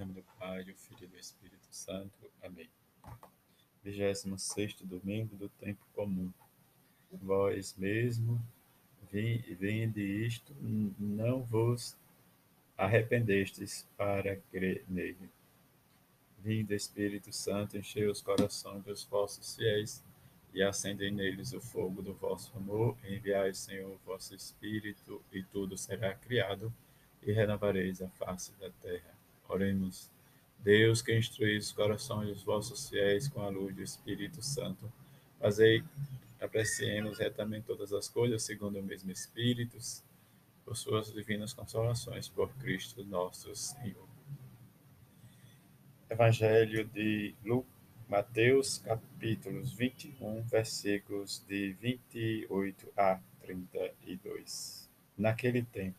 nome do Pai, do Filho e do Espírito Santo. Amém. 26 domingo do tempo comum. Vós mesmo vinde isto, não vos arrependestes para crer nele. Vinde, Espírito Santo, enchei os corações dos vossos fiéis e acendei neles o fogo do vosso amor. Enviai, Senhor, o vosso Espírito, e tudo será criado, e renovareis a face da terra. Oremos. Deus, que instruís os corações dos vossos fiéis com a luz do Espírito Santo, fazei apreciemos retamente todas as coisas segundo o mesmo Espírito, por suas divinas consolações, por Cristo nosso Senhor. Evangelho de Lucas, Mateus, capítulos 21, versículos de 28 a 32. Naquele tempo,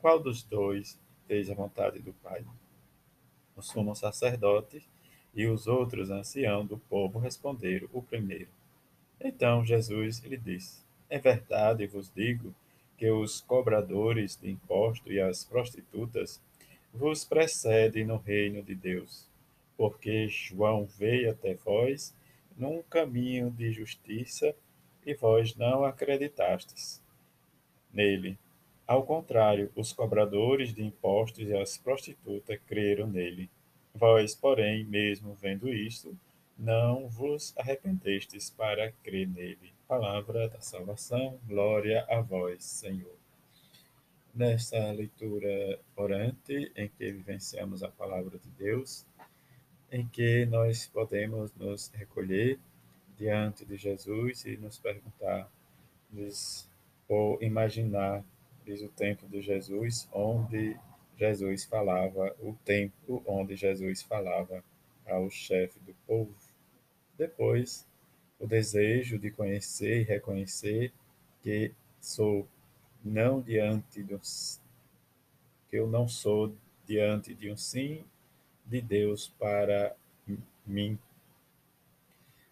Qual dos dois fez a vontade do Pai? O sumo sacerdote e os outros anciãos do povo responderam: O primeiro. Então Jesus lhe disse: É verdade, vos digo que os cobradores de imposto e as prostitutas vos precedem no reino de Deus. Porque João veio até vós num caminho de justiça e vós não acreditastes nele. Ao contrário, os cobradores de impostos e as prostitutas creram nele. Vós, porém, mesmo vendo isto, não vos arrependestes para crer nele. Palavra da salvação, glória a vós, Senhor. Nesta leitura orante, em que vivenciamos a palavra de Deus, em que nós podemos nos recolher diante de Jesus e nos perguntar, ou imaginar diz o tempo de Jesus, onde Jesus falava, o tempo onde Jesus falava ao chefe do povo. Depois, o desejo de conhecer e reconhecer que sou não diante dos que eu não sou diante de um sim de Deus para mim,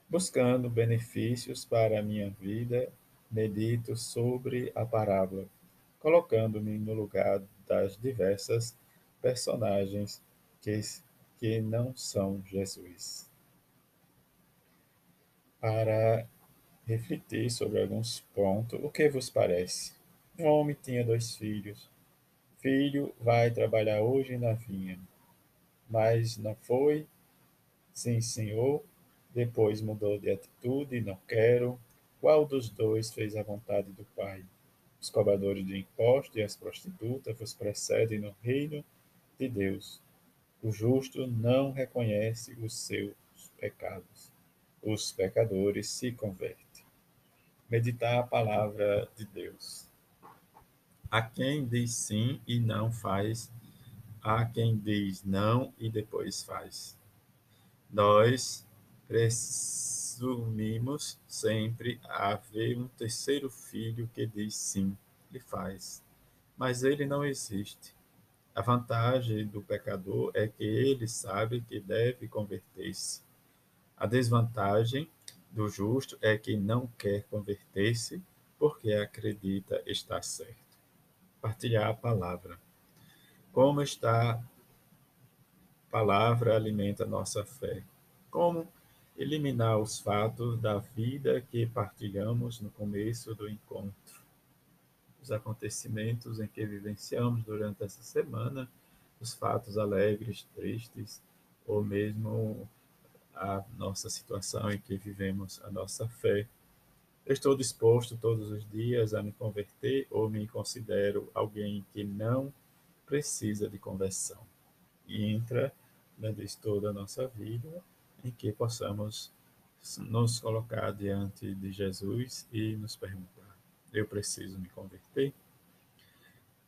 buscando benefícios para a minha vida, medito sobre a parábola colocando-me no lugar das diversas personagens que, que não são Jesus. Para refletir sobre alguns pontos, o que vos parece? Um homem tinha dois filhos. Filho vai trabalhar hoje na vinha, mas não foi. Sim, senhor. Depois mudou de atitude, não quero. Qual dos dois fez a vontade do Pai? Os cobradores de impostos e as prostitutas vos precedem no reino de Deus. O justo não reconhece os seus pecados. Os pecadores se convertem. Meditar a palavra de Deus. A quem diz sim e não faz, a quem diz não e depois faz. Nós presumimos sempre haver um terceiro filho que diz sim e faz, mas ele não existe. A vantagem do pecador é que ele sabe que deve converter-se. A desvantagem do justo é que não quer converter-se porque acredita estar certo. Partilhar a palavra. Como está a palavra alimenta nossa fé? Como eliminar os fatos da vida que partilhamos no começo do encontro, os acontecimentos em que vivenciamos durante essa semana, os fatos alegres, tristes, ou mesmo a nossa situação em que vivemos a nossa fé. estou disposto todos os dias a me converter ou me considero alguém que não precisa de conversão. E entra né, toda a nossa vida em que possamos nos colocar diante de Jesus e nos perguntar: eu preciso me converter?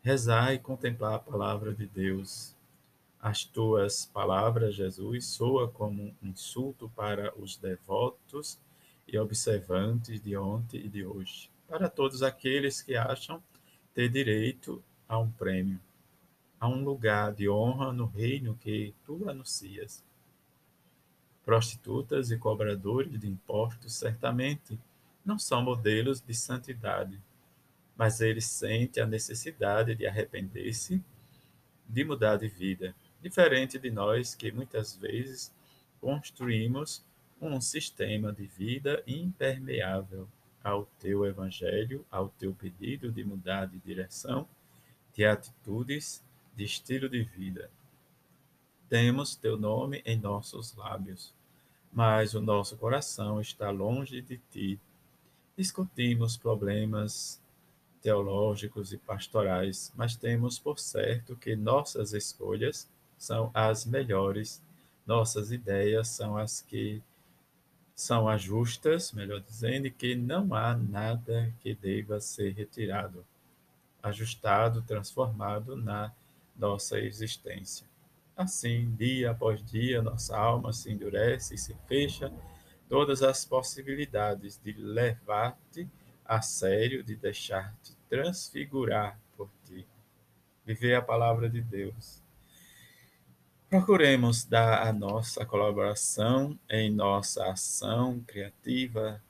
Rezar e contemplar a palavra de Deus. As tuas palavras, Jesus, soa como um insulto para os devotos e observantes de ontem e de hoje, para todos aqueles que acham ter direito a um prêmio, a um lugar de honra no reino que tu anuncias. Prostitutas e cobradores de impostos certamente não são modelos de santidade, mas eles sentem a necessidade de arrepender-se, de mudar de vida diferente de nós que muitas vezes construímos um sistema de vida impermeável ao teu evangelho, ao teu pedido de mudar de direção, de atitudes, de estilo de vida. Temos teu nome em nossos lábios, mas o nosso coração está longe de ti. Discutimos problemas teológicos e pastorais, mas temos por certo que nossas escolhas são as melhores, nossas ideias são as que são as justas, melhor dizendo, e que não há nada que deva ser retirado, ajustado, transformado na nossa existência. Assim, dia após dia, nossa alma se endurece e se fecha todas as possibilidades de levar-te a sério, de deixar-te transfigurar por ti. Viver a palavra de Deus Procuremos dar a nossa colaboração em nossa ação criativa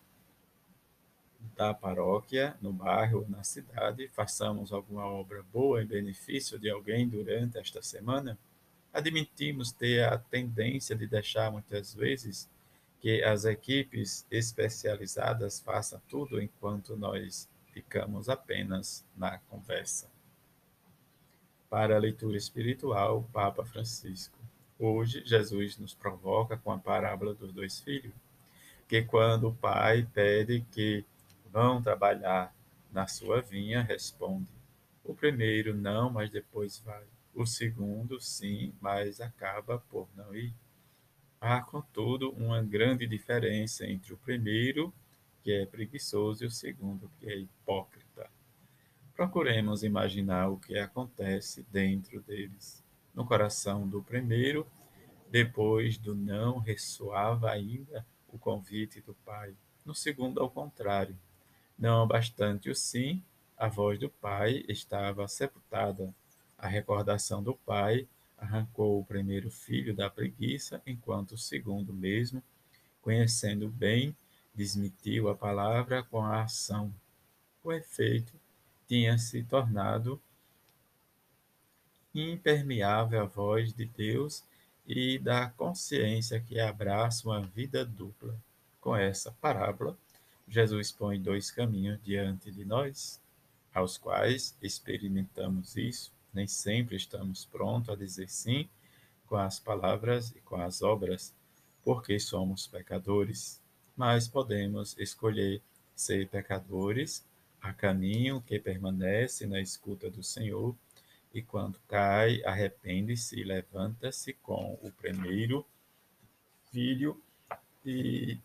da paróquia, no bairro, na cidade. Façamos alguma obra boa em benefício de alguém durante esta semana. Admitimos ter a tendência de deixar muitas vezes que as equipes especializadas façam tudo enquanto nós ficamos apenas na conversa para a leitura espiritual, Papa Francisco. Hoje, Jesus nos provoca com a parábola dos dois filhos, que quando o pai pede que vão trabalhar na sua vinha, responde: o primeiro não, mas depois vai. O segundo, sim, mas acaba por não ir. Há, contudo, uma grande diferença entre o primeiro, que é preguiçoso, e o segundo, que é hipócrita. Procuremos imaginar o que acontece dentro deles. No coração do primeiro, depois do não, ressoava ainda o convite do pai. No segundo, ao contrário. Não bastante o sim, a voz do pai estava sepultada. A recordação do pai arrancou o primeiro filho da preguiça, enquanto o segundo mesmo, conhecendo bem, desmitiu a palavra com a ação. O efeito tinha se tornado impermeável à voz de Deus e da consciência que abraça uma vida dupla. Com essa parábola, Jesus põe dois caminhos diante de nós, aos quais experimentamos isso. Nem sempre estamos prontos a dizer sim com as palavras e com as obras, porque somos pecadores, mas podemos escolher ser pecadores Há caminho que permanece na escuta do Senhor, e quando cai, arrepende-se e levanta-se com o primeiro filho e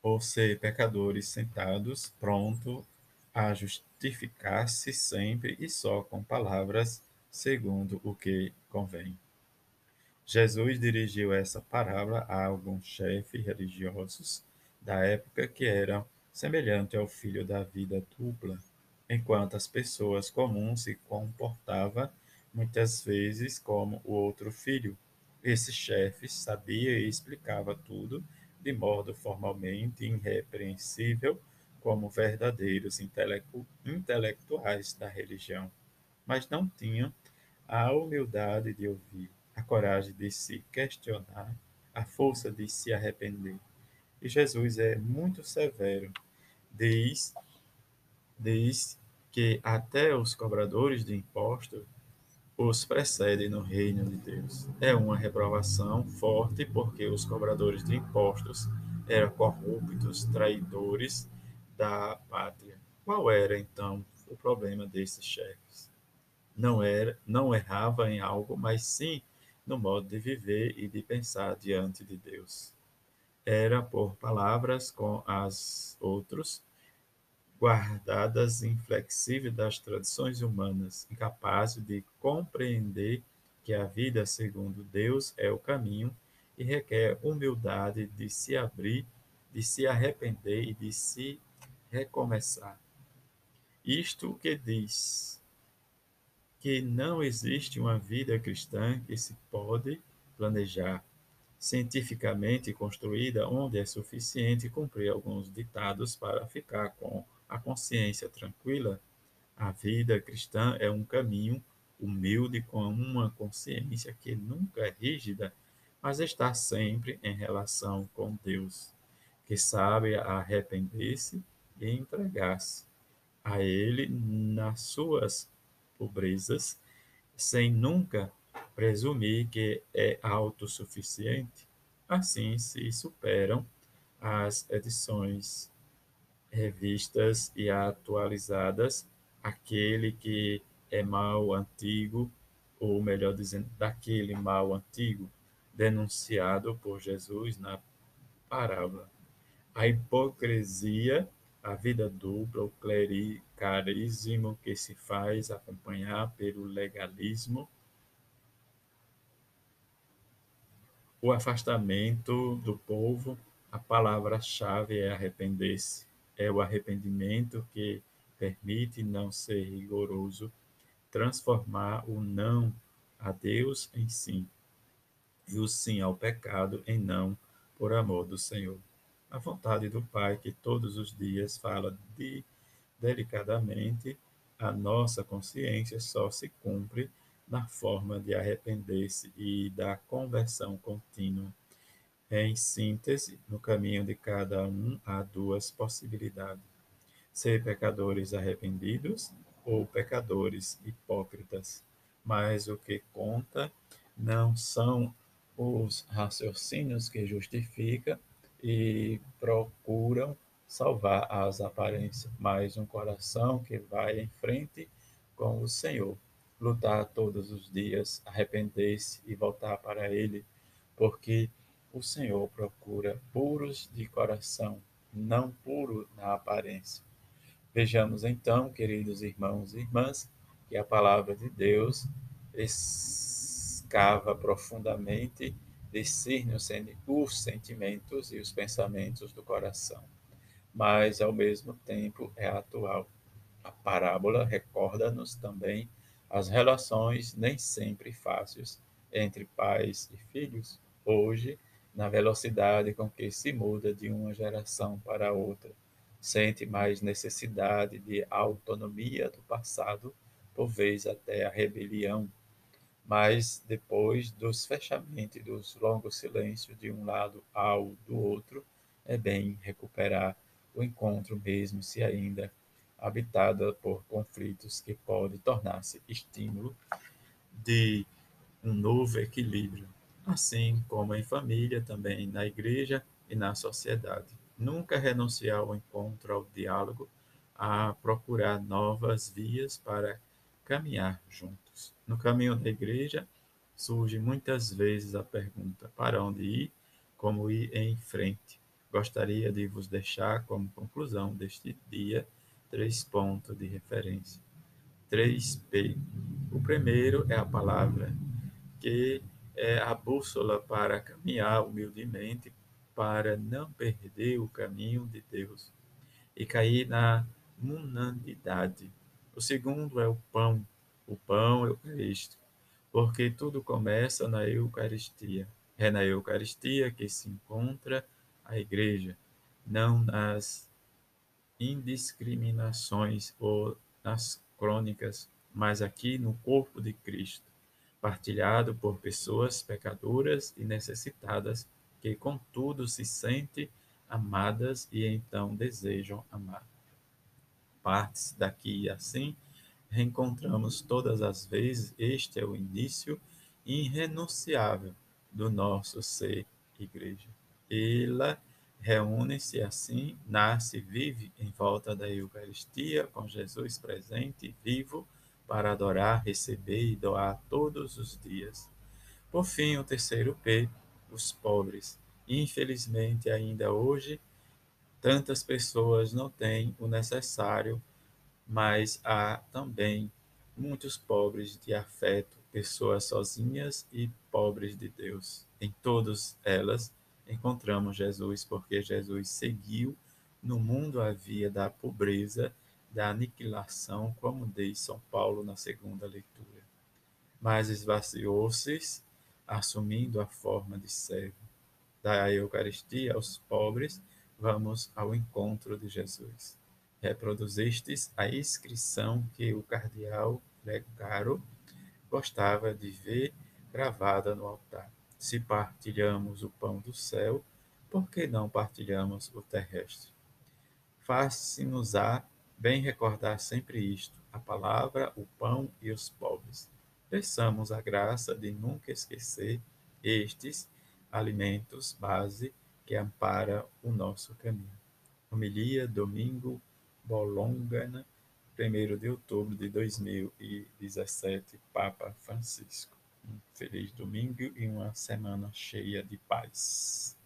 ou ser pecadores sentados, pronto a justificar-se sempre e só com palavras segundo o que convém. Jesus dirigiu essa parábola a alguns chefes religiosos da época que eram semelhante ao filho da vida dupla, enquanto as pessoas comuns se comportava muitas vezes como o outro filho. Esse chefe sabia e explicava tudo de modo formalmente irrepreensível, como verdadeiros intelectuais da religião, mas não tinham a humildade de ouvir, a coragem de se questionar, a força de se arrepender. E Jesus é muito severo diz, diz que até os cobradores de impostos os precedem no reino de Deus. É uma reprovação forte porque os cobradores de impostos eram corruptos, traidores da pátria. Qual era então o problema desses chefes? Não era, não errava em algo, mas sim no modo de viver e de pensar diante de Deus era por palavras com as outros, guardadas inflexível das tradições humanas, incapaz de compreender que a vida segundo Deus é o caminho e requer humildade de se abrir, de se arrepender e de se recomeçar. Isto que diz que não existe uma vida cristã que se pode planejar cientificamente construída onde é suficiente cumprir alguns ditados para ficar com a consciência tranquila. A vida cristã é um caminho humilde com uma consciência que nunca é rígida, mas está sempre em relação com Deus, que sabe arrepender-se e entregar-se a Ele nas suas pobrezas, sem nunca presumir que é autossuficiente. Assim se superam as edições revistas e atualizadas, aquele que é mal antigo, ou melhor dizendo, daquele mal antigo denunciado por Jesus na parábola. A hipocrisia, a vida dupla, o clericalismo que se faz acompanhar pelo legalismo, o afastamento do povo, a palavra-chave é arrepender-se. É o arrependimento que permite não ser rigoroso, transformar o não a Deus em sim e o sim ao pecado em não por amor do Senhor. A vontade do Pai que todos os dias fala de delicadamente, a nossa consciência só se cumpre na forma de arrepender-se e da conversão contínua. Em síntese, no caminho de cada um há duas possibilidades: ser pecadores arrependidos ou pecadores hipócritas. Mas o que conta não são os raciocínios que justificam e procuram salvar as aparências, mas um coração que vai em frente com o Senhor lutar todos os dias, arrepender-se e voltar para Ele, porque o Senhor procura puros de coração, não puro na aparência. Vejamos então, queridos irmãos e irmãs, que a palavra de Deus escava profundamente, discerne os sentimentos e os pensamentos do coração, mas ao mesmo tempo é atual. A parábola recorda-nos também as relações nem sempre fáceis entre pais e filhos, hoje, na velocidade com que se muda de uma geração para outra, sente mais necessidade de autonomia do passado, por vez até a rebelião. Mas depois dos fechamentos dos longos silêncios de um lado ao do outro, é bem recuperar o encontro mesmo se ainda habitada por conflitos que pode tornar-se estímulo de um novo equilíbrio, assim como em família, também na igreja e na sociedade. Nunca renunciar ao encontro, ao diálogo, a procurar novas vias para caminhar juntos. No caminho da igreja, surge muitas vezes a pergunta: para onde ir? Como ir em frente? Gostaria de vos deixar como conclusão deste dia três pontos de referência. 3P. O primeiro é a palavra, que é a bússola para caminhar humildemente, para não perder o caminho de Deus e cair na mundanidade. O segundo é o pão, o pão eucarístico, porque tudo começa na Eucaristia. É na Eucaristia que se encontra a igreja, não nas indiscriminações ou nas crônicas, mas aqui no corpo de Cristo, partilhado por pessoas pecadoras e necessitadas que, contudo, se sentem amadas e então desejam amar. Partes daqui assim reencontramos todas as vezes, este é o início irrenunciável do nosso ser igreja. Ela reúne-se assim, nasce, vive em volta da Eucaristia, com Jesus presente e vivo, para adorar, receber e doar todos os dias. Por fim, o terceiro P, os pobres. Infelizmente, ainda hoje, tantas pessoas não têm o necessário, mas há também muitos pobres de afeto, pessoas sozinhas e pobres de Deus. Em todas elas encontramos Jesus, porque Jesus seguiu no mundo a via da pobreza, da aniquilação, como diz São Paulo na segunda leitura. Mas esvaziou-se, assumindo a forma de servo. Da Eucaristia aos pobres, vamos ao encontro de Jesus. Reproduzistes a inscrição que o cardeal Legaro gostava de ver gravada no altar. Se partilhamos o pão do céu, por que não partilhamos o terrestre? Faz-se-nos-á bem recordar sempre isto, a palavra, o pão e os pobres. Peçamos a graça de nunca esquecer estes alimentos base que ampara o nosso caminho. Homilia, domingo, Bolongana, 1 de outubro de 2017, Papa Francisco. Um feliz domingo e uma semana cheia de paz.